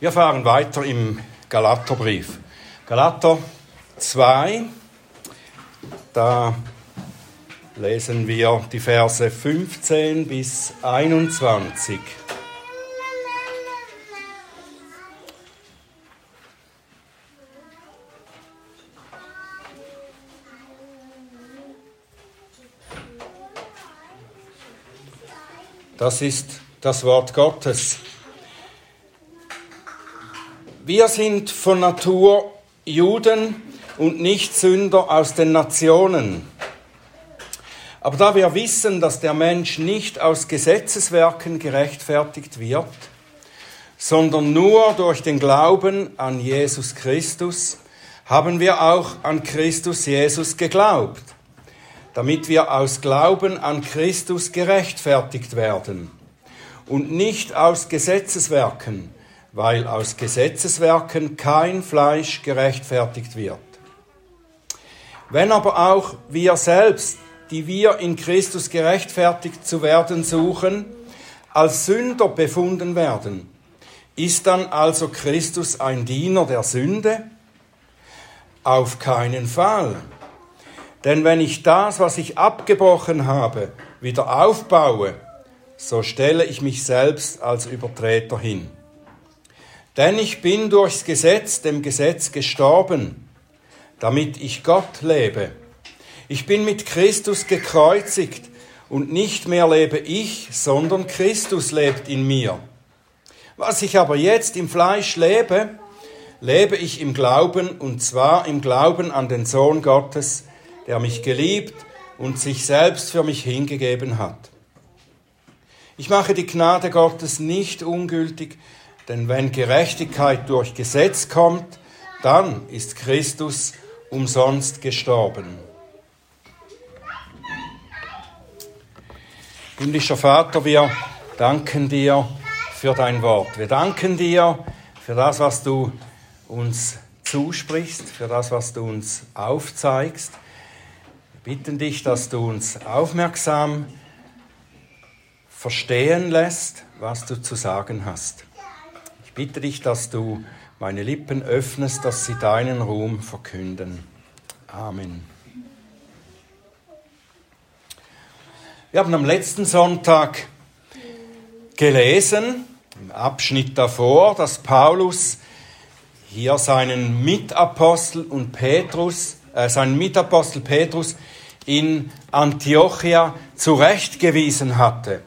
Wir fahren weiter im Galaterbrief. Galater 2, da lesen wir die Verse 15 bis 21. Das ist das Wort Gottes. Wir sind von Natur Juden und nicht Sünder aus den Nationen. Aber da wir wissen, dass der Mensch nicht aus Gesetzeswerken gerechtfertigt wird, sondern nur durch den Glauben an Jesus Christus, haben wir auch an Christus Jesus geglaubt damit wir aus Glauben an Christus gerechtfertigt werden und nicht aus Gesetzeswerken, weil aus Gesetzeswerken kein Fleisch gerechtfertigt wird. Wenn aber auch wir selbst, die wir in Christus gerechtfertigt zu werden suchen, als Sünder befunden werden, ist dann also Christus ein Diener der Sünde? Auf keinen Fall. Denn wenn ich das, was ich abgebrochen habe, wieder aufbaue, so stelle ich mich selbst als Übertreter hin. Denn ich bin durchs Gesetz dem Gesetz gestorben, damit ich Gott lebe. Ich bin mit Christus gekreuzigt und nicht mehr lebe ich, sondern Christus lebt in mir. Was ich aber jetzt im Fleisch lebe, lebe ich im Glauben und zwar im Glauben an den Sohn Gottes, der mich geliebt und sich selbst für mich hingegeben hat. Ich mache die Gnade Gottes nicht ungültig, denn wenn Gerechtigkeit durch Gesetz kommt, dann ist Christus umsonst gestorben. Himmlischer Vater, wir danken dir für dein Wort. Wir danken dir für das, was du uns zusprichst, für das, was du uns aufzeigst bitten dich, dass du uns aufmerksam verstehen lässt, was du zu sagen hast. Ich bitte dich, dass du meine Lippen öffnest, dass sie deinen Ruhm verkünden. Amen. Wir haben am letzten Sonntag gelesen, im Abschnitt davor, dass Paulus hier seinen Mitapostel und Petrus äh, sein Mitapostel Petrus in Antiochia zurechtgewiesen hatte.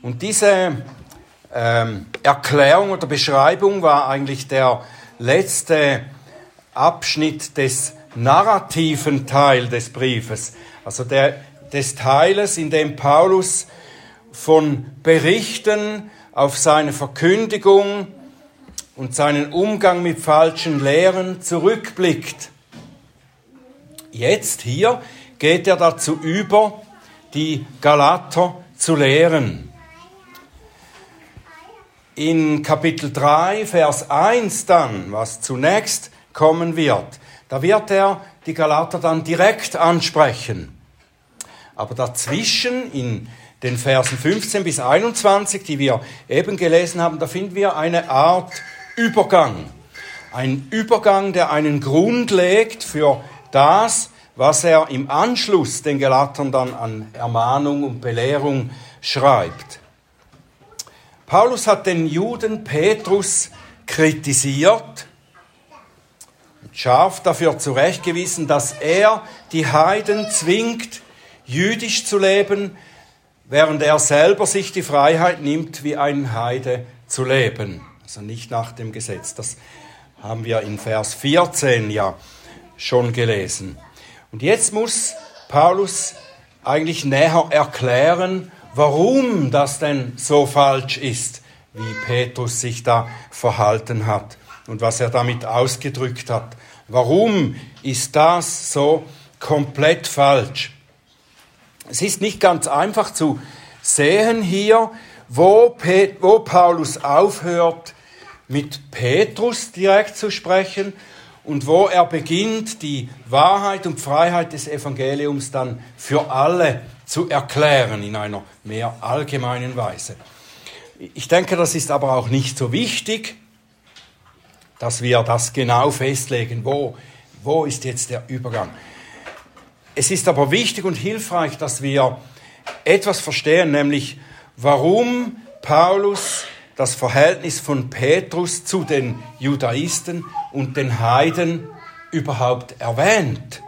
Und diese ähm, Erklärung oder Beschreibung war eigentlich der letzte Abschnitt des narrativen Teil des Briefes, also der, des Teiles, in dem Paulus von Berichten auf seine Verkündigung und seinen Umgang mit falschen Lehren zurückblickt. Jetzt hier geht er dazu über, die Galater zu lehren. In Kapitel 3, Vers 1 dann, was zunächst kommen wird, da wird er die Galater dann direkt ansprechen. Aber dazwischen, in den Versen 15 bis 21, die wir eben gelesen haben, da finden wir eine Art Übergang. Ein Übergang, der einen Grund legt für das, was er im Anschluss den Galatern dann an Ermahnung und Belehrung schreibt. Paulus hat den Juden Petrus kritisiert, scharf dafür zurechtgewiesen, dass er die Heiden zwingt, jüdisch zu leben, während er selber sich die Freiheit nimmt, wie ein Heide zu leben. Also nicht nach dem Gesetz. Das haben wir in Vers 14 ja schon gelesen. Und jetzt muss Paulus eigentlich näher erklären, warum das denn so falsch ist, wie Petrus sich da verhalten hat und was er damit ausgedrückt hat. Warum ist das so komplett falsch? Es ist nicht ganz einfach zu sehen hier, wo, wo Paulus aufhört, mit Petrus direkt zu sprechen und wo er beginnt, die Wahrheit und Freiheit des Evangeliums dann für alle zu erklären in einer mehr allgemeinen Weise. Ich denke, das ist aber auch nicht so wichtig, dass wir das genau festlegen, wo, wo ist jetzt der Übergang. Es ist aber wichtig und hilfreich, dass wir etwas verstehen, nämlich warum Paulus das Verhältnis von Petrus zu den Judaisten und den Heiden überhaupt erwähnt.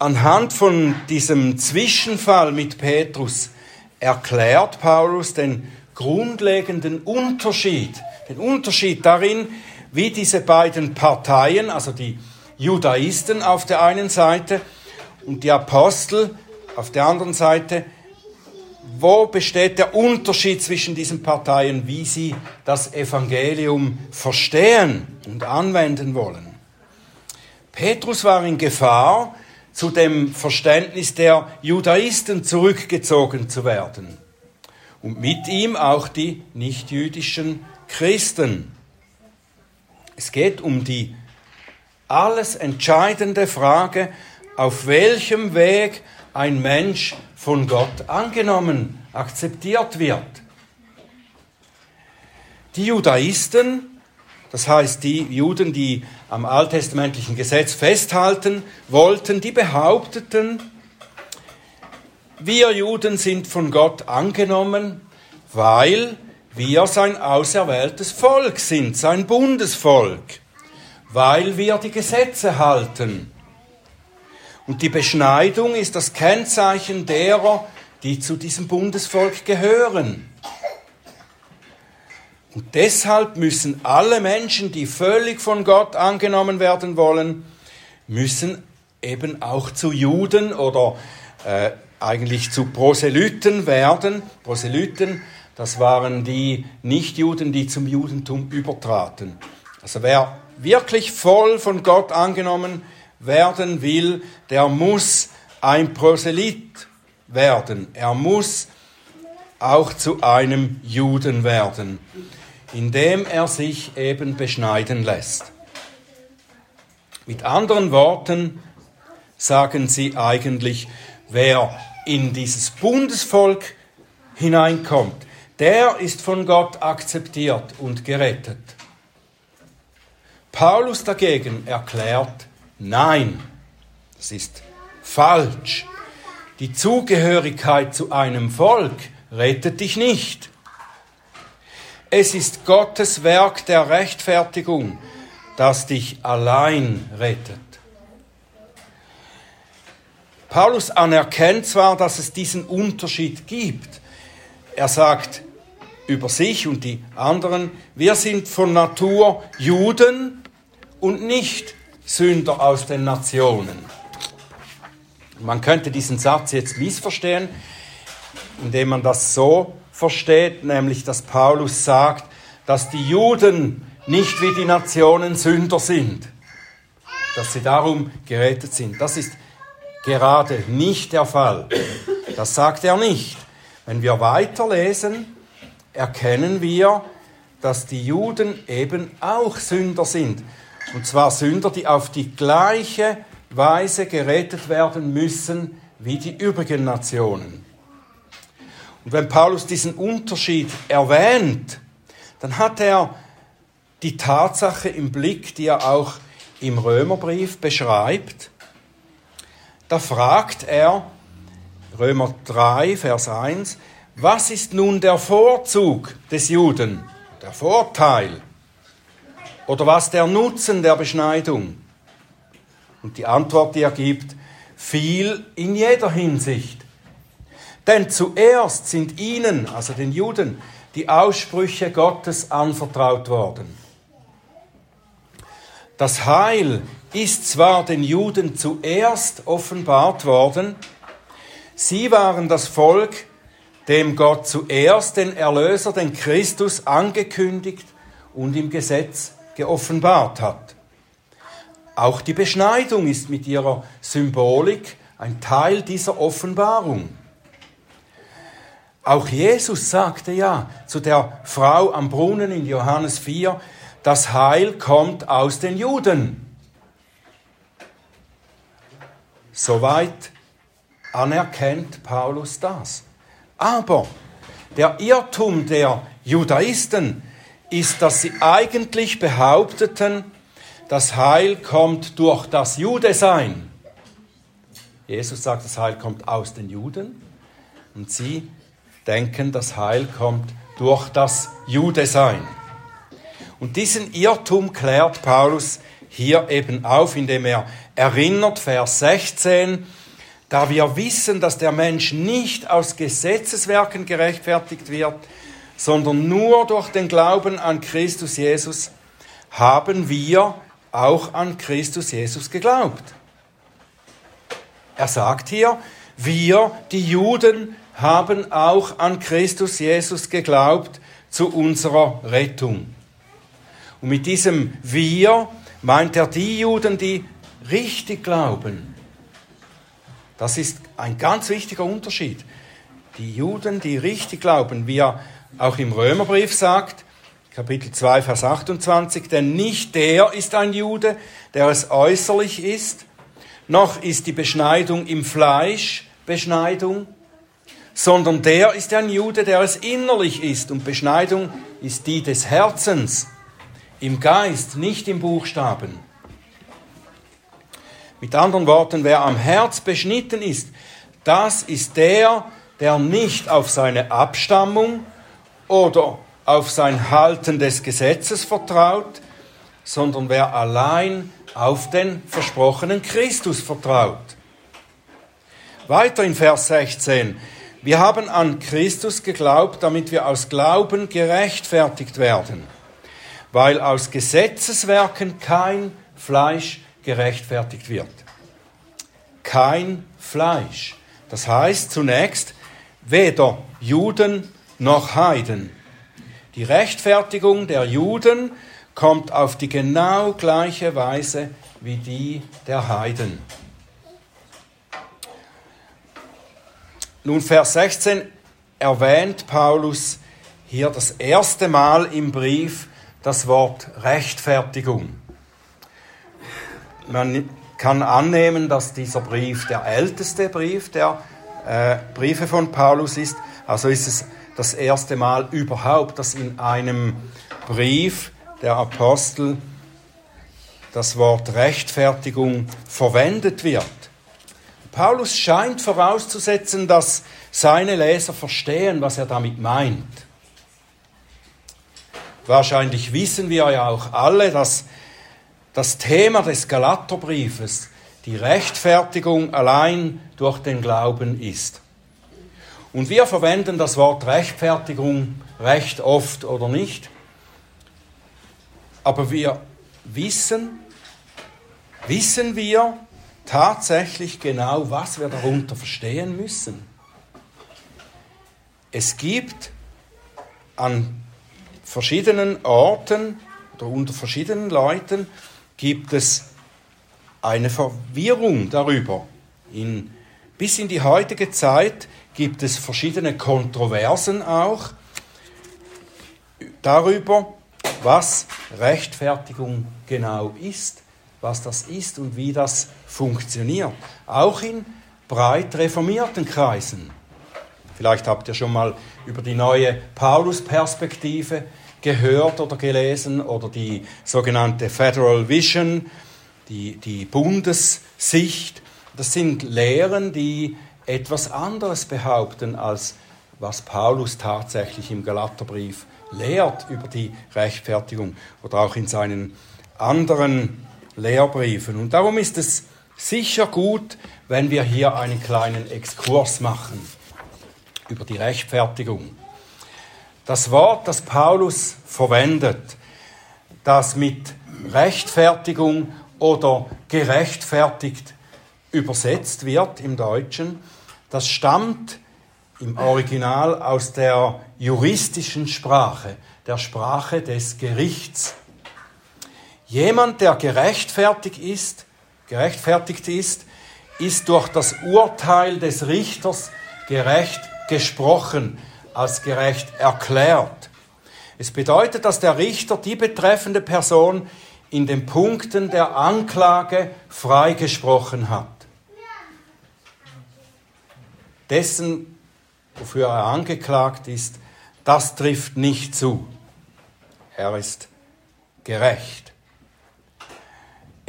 Anhand von diesem Zwischenfall mit Petrus erklärt Paulus den grundlegenden Unterschied, den Unterschied darin, wie diese beiden Parteien, also die Judaisten auf der einen Seite und die Apostel auf der anderen Seite, wo besteht der Unterschied zwischen diesen Parteien, wie sie das Evangelium verstehen und anwenden wollen. Petrus war in Gefahr, zu dem Verständnis der Judaisten zurückgezogen zu werden. Und mit ihm auch die nichtjüdischen Christen. Es geht um die alles entscheidende Frage, auf welchem Weg ein Mensch von Gott angenommen, akzeptiert wird. Die Judaisten das heißt, die Juden, die am alttestamentlichen Gesetz festhalten wollten, die behaupteten, wir Juden sind von Gott angenommen, weil wir sein auserwähltes Volk sind, sein Bundesvolk, weil wir die Gesetze halten. Und die Beschneidung ist das Kennzeichen derer, die zu diesem Bundesvolk gehören. Und deshalb müssen alle Menschen, die völlig von Gott angenommen werden wollen, müssen eben auch zu Juden oder äh, eigentlich zu Proselyten werden. Proselyten, das waren die Nichtjuden, die zum Judentum übertraten. Also wer wirklich voll von Gott angenommen werden will, der muss ein Proselyt werden. Er muss auch zu einem Juden werden indem er sich eben beschneiden lässt. Mit anderen Worten sagen sie eigentlich, wer in dieses Bundesvolk hineinkommt, der ist von Gott akzeptiert und gerettet. Paulus dagegen erklärt, nein, das ist falsch. Die Zugehörigkeit zu einem Volk rettet dich nicht. Es ist Gottes Werk der Rechtfertigung, das dich allein rettet. Paulus anerkennt zwar, dass es diesen Unterschied gibt. Er sagt über sich und die anderen, wir sind von Natur Juden und nicht Sünder aus den Nationen. Man könnte diesen Satz jetzt missverstehen, indem man das so versteht, nämlich dass Paulus sagt, dass die Juden nicht wie die Nationen Sünder sind, dass sie darum gerettet sind. Das ist gerade nicht der Fall. Das sagt er nicht. Wenn wir weiterlesen, erkennen wir, dass die Juden eben auch Sünder sind. Und zwar Sünder, die auf die gleiche Weise gerettet werden müssen wie die übrigen Nationen. Und wenn Paulus diesen Unterschied erwähnt, dann hat er die Tatsache im Blick, die er auch im Römerbrief beschreibt. Da fragt er, Römer 3, Vers 1, was ist nun der Vorzug des Juden, der Vorteil? Oder was der Nutzen der Beschneidung? Und die Antwort, die er gibt, viel in jeder Hinsicht. Denn zuerst sind ihnen, also den Juden, die Aussprüche Gottes anvertraut worden. Das Heil ist zwar den Juden zuerst offenbart worden, sie waren das Volk, dem Gott zuerst den Erlöser, den Christus, angekündigt und im Gesetz geoffenbart hat. Auch die Beschneidung ist mit ihrer Symbolik ein Teil dieser Offenbarung. Auch Jesus sagte ja zu der Frau am Brunnen in Johannes 4, das Heil kommt aus den Juden. Soweit anerkennt Paulus das. Aber der Irrtum der Judaisten ist, dass sie eigentlich behaupteten, das Heil kommt durch das Judesein. Jesus sagt, das Heil kommt aus den Juden und sie denken, das Heil kommt durch das Judesein. Und diesen Irrtum klärt Paulus hier eben auf, indem er erinnert, Vers 16, da wir wissen, dass der Mensch nicht aus Gesetzeswerken gerechtfertigt wird, sondern nur durch den Glauben an Christus Jesus, haben wir auch an Christus Jesus geglaubt. Er sagt hier, wir, die Juden, haben auch an Christus Jesus geglaubt zu unserer Rettung. Und mit diesem wir meint er die Juden, die richtig glauben. Das ist ein ganz wichtiger Unterschied. Die Juden, die richtig glauben, wie er auch im Römerbrief sagt, Kapitel 2, Vers 28, denn nicht der ist ein Jude, der es äußerlich ist, noch ist die Beschneidung im Fleisch Beschneidung, sondern der ist ein Jude, der es innerlich ist. Und Beschneidung ist die des Herzens, im Geist, nicht im Buchstaben. Mit anderen Worten, wer am Herz beschnitten ist, das ist der, der nicht auf seine Abstammung oder auf sein Halten des Gesetzes vertraut, sondern wer allein auf den versprochenen Christus vertraut. Weiter in Vers 16. Wir haben an Christus geglaubt, damit wir aus Glauben gerechtfertigt werden, weil aus Gesetzeswerken kein Fleisch gerechtfertigt wird. Kein Fleisch. Das heißt zunächst weder Juden noch Heiden. Die Rechtfertigung der Juden kommt auf die genau gleiche Weise wie die der Heiden. Nun, Vers 16 erwähnt Paulus hier das erste Mal im Brief das Wort Rechtfertigung. Man kann annehmen, dass dieser Brief der älteste Brief der äh, Briefe von Paulus ist. Also ist es das erste Mal überhaupt, dass in einem Brief der Apostel das Wort Rechtfertigung verwendet wird. Paulus scheint vorauszusetzen, dass seine Leser verstehen, was er damit meint. Wahrscheinlich wissen wir ja auch alle, dass das Thema des Galaterbriefes die Rechtfertigung allein durch den Glauben ist. Und wir verwenden das Wort Rechtfertigung recht oft oder nicht. Aber wir wissen, wissen wir tatsächlich genau, was wir darunter verstehen müssen. Es gibt an verschiedenen Orten oder unter verschiedenen Leuten gibt es eine Verwirrung darüber. In, bis in die heutige Zeit gibt es verschiedene Kontroversen auch darüber, was Rechtfertigung genau ist, was das ist und wie das funktioniert. Auch in breit reformierten Kreisen. Vielleicht habt ihr schon mal über die neue Paulus-Perspektive gehört oder gelesen oder die sogenannte Federal Vision, die, die Bundessicht. Das sind Lehren, die etwas anderes behaupten, als was Paulus tatsächlich im Galaterbrief lehrt über die Rechtfertigung oder auch in seinen anderen Lehrbriefen. Und darum ist es sicher gut, wenn wir hier einen kleinen Exkurs machen über die Rechtfertigung. Das Wort, das Paulus verwendet, das mit Rechtfertigung oder gerechtfertigt übersetzt wird im Deutschen, das stammt im Original aus der juristischen Sprache, der Sprache des Gerichts. Jemand, der gerechtfertigt ist, gerechtfertigt ist, ist durch das Urteil des Richters gerecht gesprochen, als gerecht erklärt. Es bedeutet, dass der Richter die betreffende Person in den Punkten der Anklage freigesprochen hat. Dessen wofür er angeklagt ist, das trifft nicht zu. Er ist gerecht.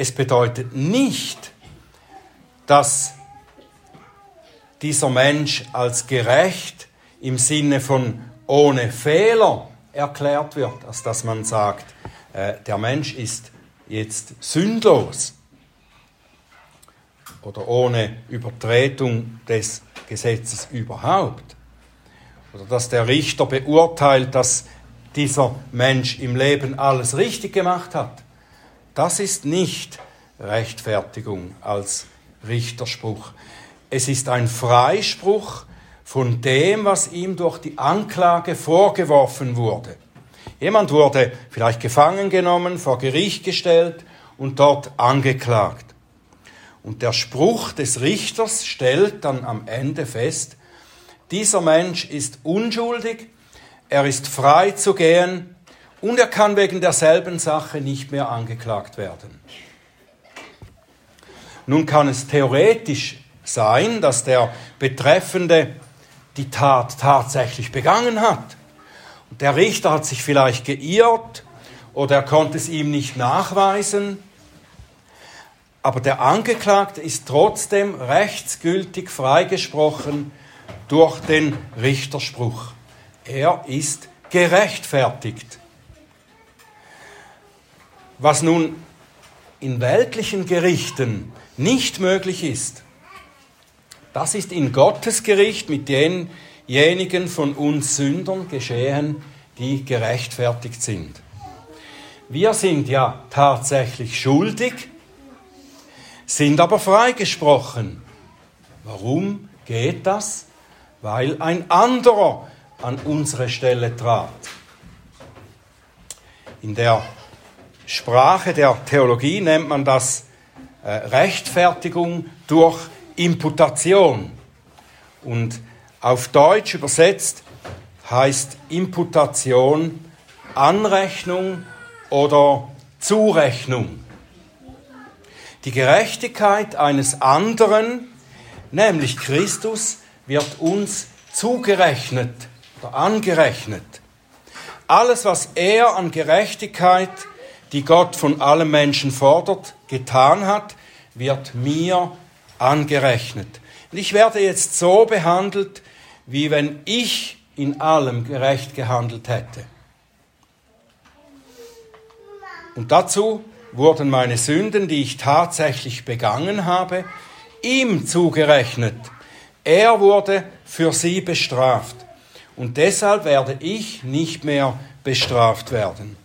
Es bedeutet nicht, dass dieser Mensch als gerecht im Sinne von ohne Fehler erklärt wird, als dass man sagt, äh, der Mensch ist jetzt sündlos oder ohne Übertretung des Gesetzes überhaupt. Oder dass der Richter beurteilt, dass dieser Mensch im Leben alles richtig gemacht hat. Das ist nicht Rechtfertigung als Richterspruch. Es ist ein Freispruch von dem, was ihm durch die Anklage vorgeworfen wurde. Jemand wurde vielleicht gefangen genommen, vor Gericht gestellt und dort angeklagt. Und der Spruch des Richters stellt dann am Ende fest, dieser Mensch ist unschuldig, er ist frei zu gehen und er kann wegen derselben Sache nicht mehr angeklagt werden. Nun kann es theoretisch sein, dass der Betreffende die Tat tatsächlich begangen hat. Der Richter hat sich vielleicht geirrt oder er konnte es ihm nicht nachweisen. Aber der Angeklagte ist trotzdem rechtsgültig freigesprochen durch den Richterspruch. Er ist gerechtfertigt. Was nun in weltlichen Gerichten nicht möglich ist, das ist in Gottes Gericht mit denjenigen von uns Sündern geschehen, die gerechtfertigt sind. Wir sind ja tatsächlich schuldig, sind aber freigesprochen. Warum geht das? Weil ein anderer an unsere Stelle trat. In der Sprache der Theologie nennt man das äh, Rechtfertigung durch Imputation. Und auf Deutsch übersetzt heißt Imputation Anrechnung oder Zurechnung. Die Gerechtigkeit eines anderen, nämlich Christus, wird uns zugerechnet oder angerechnet. Alles, was er an Gerechtigkeit, die Gott von allen Menschen fordert, getan hat, wird mir angerechnet. Und ich werde jetzt so behandelt, wie wenn ich in allem gerecht gehandelt hätte. Und dazu wurden meine Sünden, die ich tatsächlich begangen habe, ihm zugerechnet. Er wurde für sie bestraft. Und deshalb werde ich nicht mehr bestraft werden.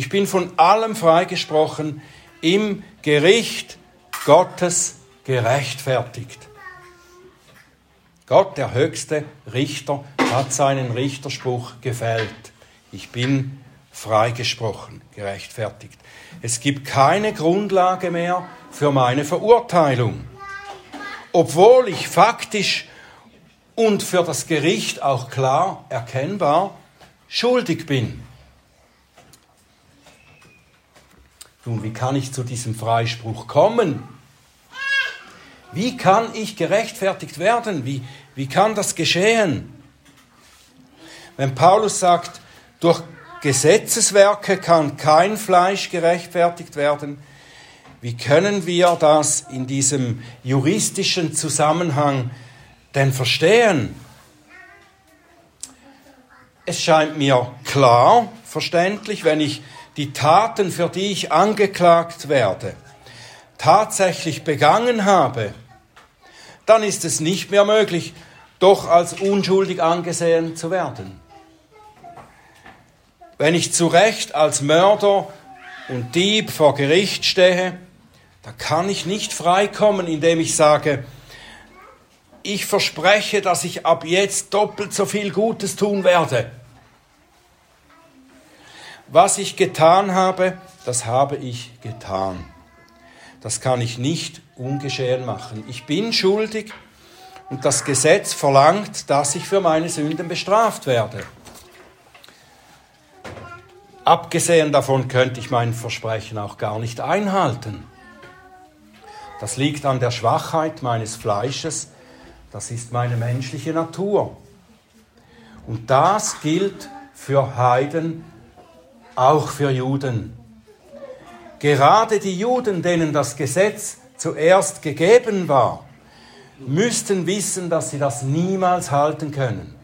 Ich bin von allem freigesprochen im Gericht Gottes gerechtfertigt. Gott, der höchste Richter, hat seinen Richterspruch gefällt. Ich bin freigesprochen, gerechtfertigt. Es gibt keine Grundlage mehr für meine Verurteilung, obwohl ich faktisch und für das Gericht auch klar erkennbar schuldig bin. Nun, wie kann ich zu diesem Freispruch kommen? Wie kann ich gerechtfertigt werden? Wie, wie kann das geschehen? Wenn Paulus sagt, durch Gesetzeswerke kann kein Fleisch gerechtfertigt werden, wie können wir das in diesem juristischen Zusammenhang denn verstehen? Es scheint mir klar, verständlich, wenn ich die Taten, für die ich angeklagt werde, tatsächlich begangen habe, dann ist es nicht mehr möglich, doch als unschuldig angesehen zu werden. Wenn ich zu Recht als Mörder und Dieb vor Gericht stehe, dann kann ich nicht freikommen, indem ich sage, ich verspreche, dass ich ab jetzt doppelt so viel Gutes tun werde. Was ich getan habe, das habe ich getan das kann ich nicht ungeschehen machen. Ich bin schuldig und das Gesetz verlangt, dass ich für meine Sünden bestraft werde. Abgesehen davon könnte ich mein Versprechen auch gar nicht einhalten. Das liegt an der Schwachheit meines Fleisches, das ist meine menschliche Natur. Und das gilt für Heiden, auch für Juden. Gerade die Juden, denen das Gesetz zuerst gegeben war, müssten wissen, dass sie das niemals halten können.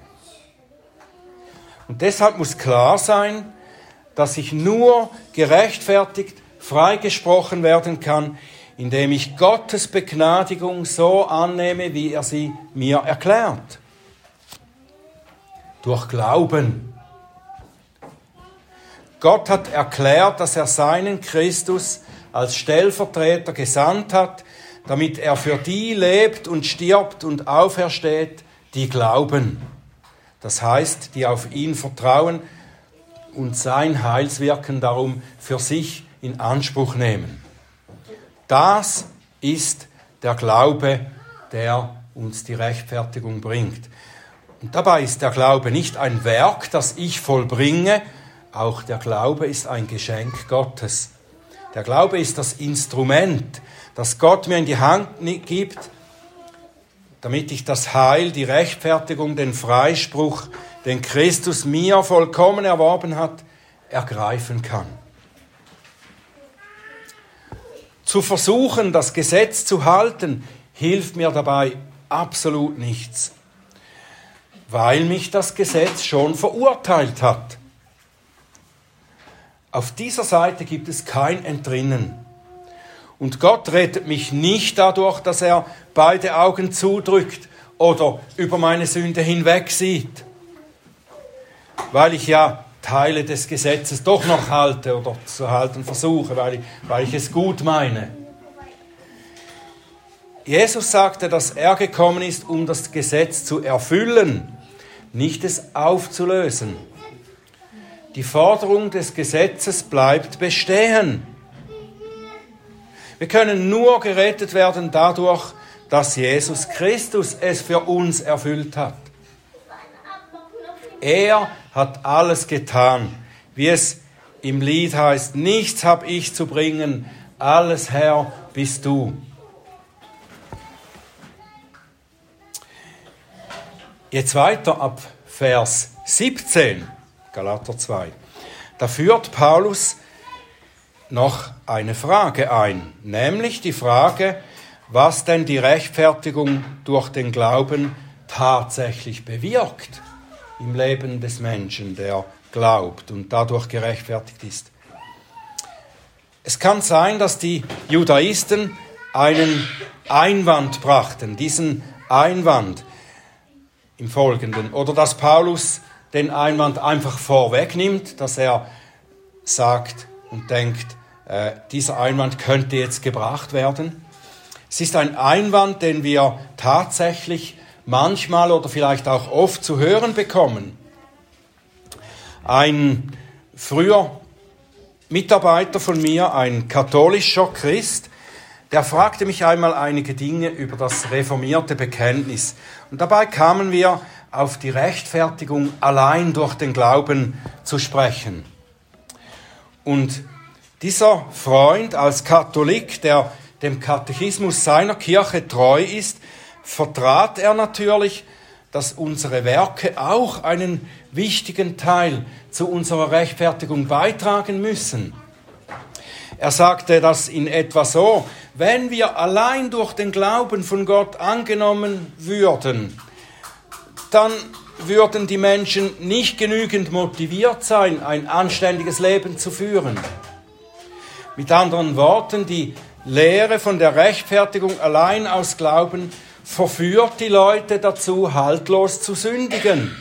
Und deshalb muss klar sein, dass ich nur gerechtfertigt, freigesprochen werden kann, indem ich Gottes Begnadigung so annehme, wie er sie mir erklärt. Durch Glauben. Gott hat erklärt, dass er seinen Christus als Stellvertreter gesandt hat, damit er für die lebt und stirbt und aufersteht, die glauben. Das heißt, die auf ihn vertrauen und sein Heilswirken darum für sich in Anspruch nehmen. Das ist der Glaube, der uns die Rechtfertigung bringt. Und dabei ist der Glaube nicht ein Werk, das ich vollbringe, auch der Glaube ist ein Geschenk Gottes. Der Glaube ist das Instrument, das Gott mir in die Hand gibt, damit ich das Heil, die Rechtfertigung, den Freispruch, den Christus mir vollkommen erworben hat, ergreifen kann. Zu versuchen, das Gesetz zu halten, hilft mir dabei absolut nichts, weil mich das Gesetz schon verurteilt hat. Auf dieser Seite gibt es kein Entrinnen. Und Gott rettet mich nicht dadurch, dass er beide Augen zudrückt oder über meine Sünde hinweg sieht, weil ich ja Teile des Gesetzes doch noch halte oder zu halten versuche, weil ich, weil ich es gut meine. Jesus sagte, dass er gekommen ist, um das Gesetz zu erfüllen, nicht es aufzulösen. Die Forderung des Gesetzes bleibt bestehen. Wir können nur gerettet werden dadurch, dass Jesus Christus es für uns erfüllt hat. Er hat alles getan. Wie es im Lied heißt, nichts habe ich zu bringen, alles Herr bist du. Jetzt weiter ab Vers 17, Galater 2. Da führt Paulus noch eine Frage ein, nämlich die Frage, was denn die Rechtfertigung durch den Glauben tatsächlich bewirkt im Leben des Menschen, der glaubt und dadurch gerechtfertigt ist. Es kann sein, dass die Judaisten einen Einwand brachten, diesen Einwand im Folgenden, oder dass Paulus den Einwand einfach vorwegnimmt, dass er sagt und denkt, äh, dieser Einwand könnte jetzt gebracht werden. Es ist ein Einwand, den wir tatsächlich manchmal oder vielleicht auch oft zu hören bekommen. Ein früher Mitarbeiter von mir, ein katholischer Christ, der fragte mich einmal einige Dinge über das reformierte Bekenntnis. Und dabei kamen wir auf die Rechtfertigung allein durch den Glauben zu sprechen. Und dieser Freund als Katholik, der dem Katechismus seiner Kirche treu ist, vertrat er natürlich, dass unsere Werke auch einen wichtigen Teil zu unserer Rechtfertigung beitragen müssen. Er sagte das in etwa so, wenn wir allein durch den Glauben von Gott angenommen würden, dann würden die Menschen nicht genügend motiviert sein, ein anständiges Leben zu führen. Mit anderen Worten, die Lehre von der Rechtfertigung allein aus Glauben verführt die Leute dazu, haltlos zu sündigen.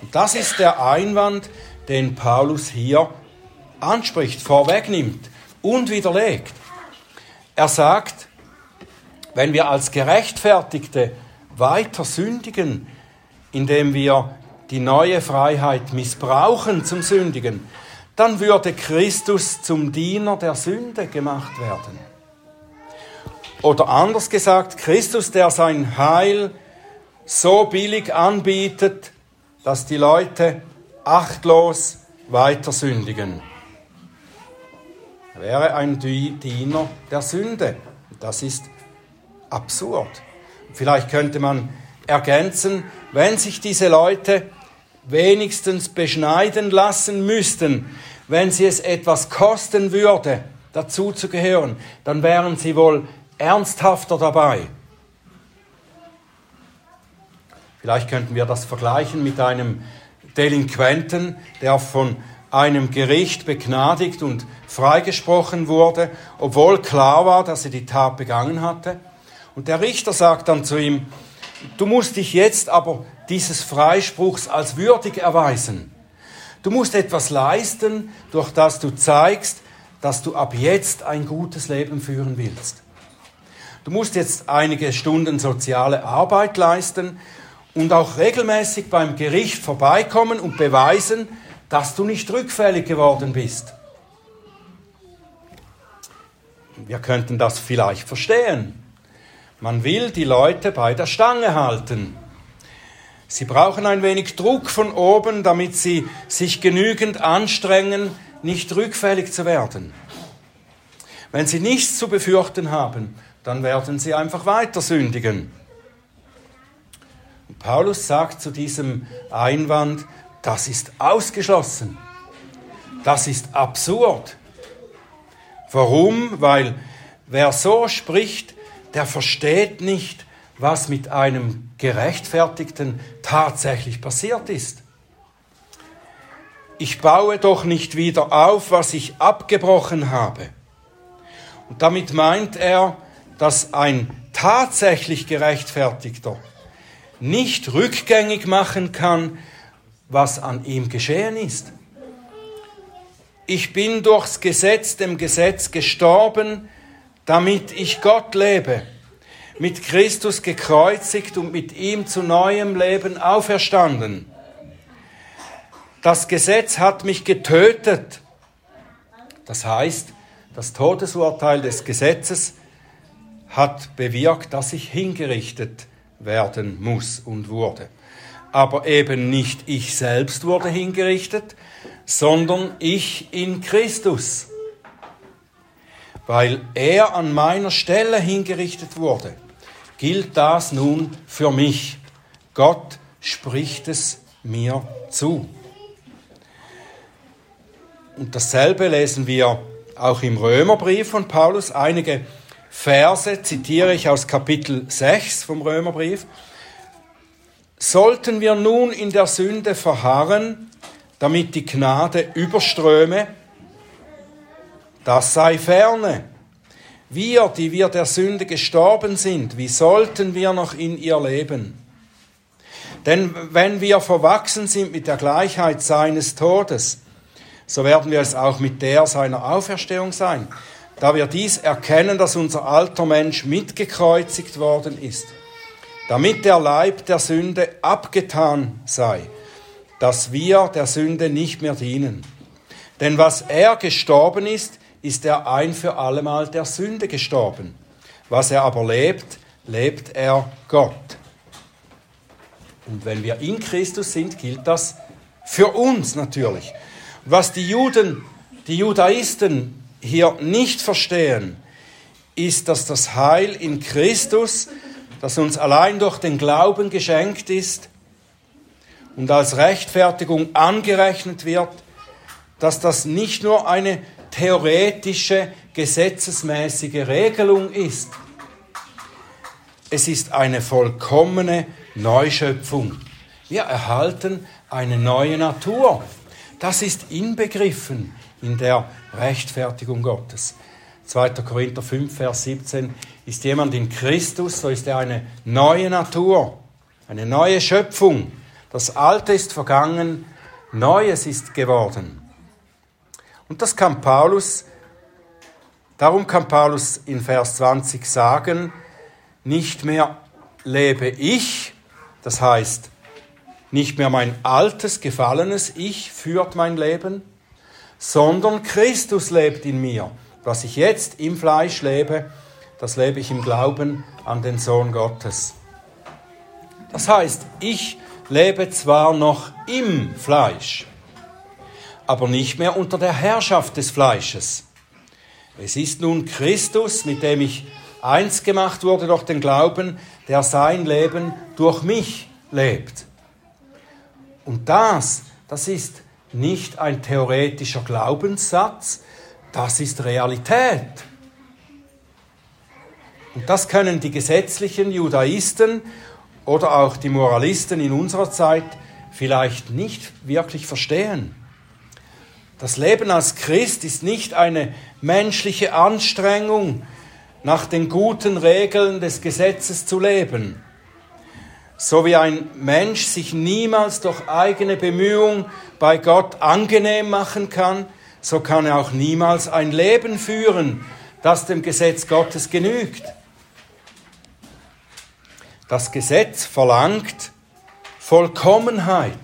Und das ist der Einwand, den Paulus hier anspricht, vorwegnimmt und widerlegt. Er sagt, wenn wir als Gerechtfertigte weiter sündigen, indem wir die neue Freiheit missbrauchen zum Sündigen, dann würde Christus zum Diener der Sünde gemacht werden. Oder anders gesagt, Christus, der sein Heil so billig anbietet, dass die Leute achtlos weiter sündigen. Er wäre ein Diener der Sünde. Das ist absurd. Vielleicht könnte man ergänzen, wenn sich diese Leute wenigstens beschneiden lassen müssten, wenn sie es etwas kosten würde, dazu zu gehören, dann wären sie wohl ernsthafter dabei. Vielleicht könnten wir das vergleichen mit einem Delinquenten, der von einem Gericht begnadigt und freigesprochen wurde, obwohl klar war, dass er die Tat begangen hatte. Und der Richter sagt dann zu ihm, du musst dich jetzt aber dieses Freispruchs als würdig erweisen. Du musst etwas leisten, durch das du zeigst, dass du ab jetzt ein gutes Leben führen willst. Du musst jetzt einige Stunden soziale Arbeit leisten und auch regelmäßig beim Gericht vorbeikommen und beweisen, dass du nicht rückfällig geworden bist. Wir könnten das vielleicht verstehen. Man will die Leute bei der Stange halten. Sie brauchen ein wenig Druck von oben, damit sie sich genügend anstrengen, nicht rückfällig zu werden. Wenn sie nichts zu befürchten haben, dann werden sie einfach weiter sündigen. Und Paulus sagt zu diesem Einwand, das ist ausgeschlossen. Das ist absurd. Warum? Weil wer so spricht, der versteht nicht, was mit einem Gerechtfertigten tatsächlich passiert ist. Ich baue doch nicht wieder auf, was ich abgebrochen habe. Und damit meint er, dass ein tatsächlich Gerechtfertigter nicht rückgängig machen kann, was an ihm geschehen ist. Ich bin durchs Gesetz dem Gesetz gestorben, damit ich Gott lebe, mit Christus gekreuzigt und mit ihm zu neuem Leben auferstanden. Das Gesetz hat mich getötet. Das heißt, das Todesurteil des Gesetzes hat bewirkt, dass ich hingerichtet werden muss und wurde. Aber eben nicht ich selbst wurde hingerichtet, sondern ich in Christus, weil er an meiner Stelle hingerichtet wurde. Gilt das nun für mich? Gott spricht es mir zu. Und dasselbe lesen wir auch im Römerbrief von Paulus. Einige Verse zitiere ich aus Kapitel 6 vom Römerbrief. Sollten wir nun in der Sünde verharren, damit die Gnade überströme, das sei ferne. Wir, die wir der Sünde gestorben sind, wie sollten wir noch in ihr leben? Denn wenn wir verwachsen sind mit der Gleichheit seines Todes, so werden wir es auch mit der seiner Auferstehung sein da wir dies erkennen, dass unser alter Mensch mitgekreuzigt worden ist, damit der Leib der Sünde abgetan sei, dass wir der Sünde nicht mehr dienen. Denn was er gestorben ist, ist er ein für allemal der Sünde gestorben. Was er aber lebt, lebt er Gott. Und wenn wir in Christus sind, gilt das für uns natürlich. Was die Juden, die Judaisten hier nicht verstehen, ist, dass das Heil in Christus, das uns allein durch den Glauben geschenkt ist und als Rechtfertigung angerechnet wird, dass das nicht nur eine theoretische, gesetzesmäßige Regelung ist. Es ist eine vollkommene Neuschöpfung. Wir erhalten eine neue Natur. Das ist inbegriffen in der Rechtfertigung Gottes. 2. Korinther 5, Vers 17, ist jemand in Christus, so ist er eine neue Natur, eine neue Schöpfung. Das Alte ist vergangen, Neues ist geworden. Und das kann Paulus, darum kann Paulus in Vers 20 sagen, nicht mehr lebe ich, das heißt, nicht mehr mein altes, gefallenes Ich führt mein Leben, sondern Christus lebt in mir. Was ich jetzt im Fleisch lebe, das lebe ich im Glauben an den Sohn Gottes. Das heißt, ich lebe zwar noch im Fleisch, aber nicht mehr unter der Herrschaft des Fleisches. Es ist nun Christus, mit dem ich eins gemacht wurde durch den Glauben, der sein Leben durch mich lebt. Und das, das ist nicht ein theoretischer Glaubenssatz, das ist Realität. Und das können die gesetzlichen Judaisten oder auch die Moralisten in unserer Zeit vielleicht nicht wirklich verstehen. Das Leben als Christ ist nicht eine menschliche Anstrengung, nach den guten Regeln des Gesetzes zu leben. So wie ein Mensch sich niemals durch eigene Bemühung bei Gott angenehm machen kann, so kann er auch niemals ein Leben führen, das dem Gesetz Gottes genügt. Das Gesetz verlangt Vollkommenheit.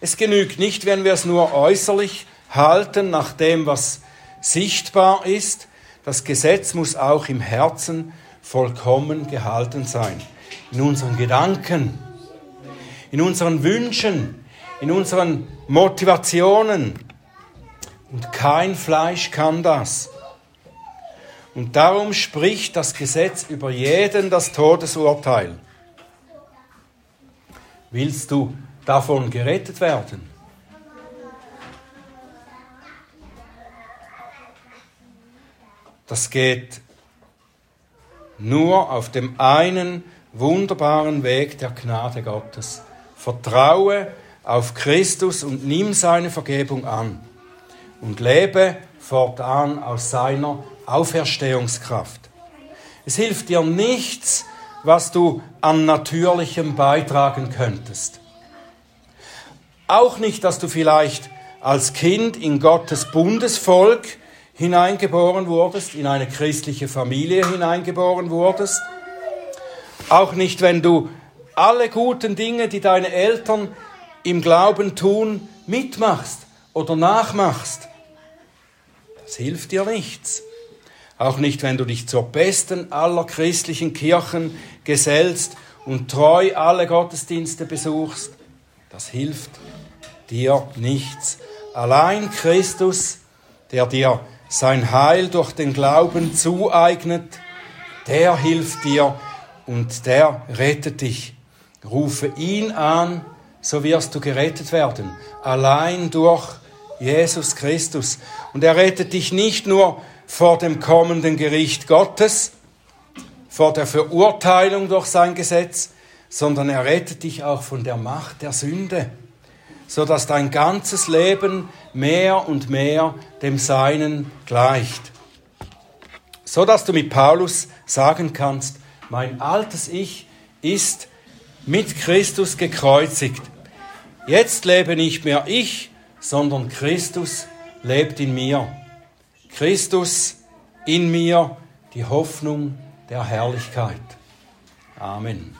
Es genügt nicht, wenn wir es nur äußerlich halten nach dem, was sichtbar ist. Das Gesetz muss auch im Herzen vollkommen gehalten sein. In unseren Gedanken, in unseren Wünschen, in unseren Motivationen. Und kein Fleisch kann das. Und darum spricht das Gesetz über jeden das Todesurteil. Willst du davon gerettet werden? Das geht nur auf dem einen wunderbaren Weg der Gnade Gottes. Vertraue auf Christus und nimm seine Vergebung an und lebe fortan aus seiner Auferstehungskraft. Es hilft dir nichts, was du an Natürlichem beitragen könntest. Auch nicht, dass du vielleicht als Kind in Gottes Bundesvolk hineingeboren wurdest, in eine christliche Familie hineingeboren wurdest. Auch nicht, wenn du alle guten Dinge, die deine Eltern im Glauben tun, mitmachst oder nachmachst. Das hilft dir nichts. Auch nicht, wenn du dich zur besten aller christlichen Kirchen gesellst und treu alle Gottesdienste besuchst. Das hilft dir nichts. Allein Christus, der dir sein Heil durch den Glauben zueignet, der hilft dir und der rettet dich. Rufe ihn an, so wirst du gerettet werden. Allein durch Jesus Christus. Und er rettet dich nicht nur vor dem kommenden Gericht Gottes, vor der Verurteilung durch sein Gesetz, sondern er rettet dich auch von der Macht der Sünde so dass dein ganzes Leben mehr und mehr dem Seinen gleicht. So dass du mit Paulus sagen kannst, mein altes Ich ist mit Christus gekreuzigt. Jetzt lebe nicht mehr ich, sondern Christus lebt in mir. Christus in mir, die Hoffnung der Herrlichkeit. Amen.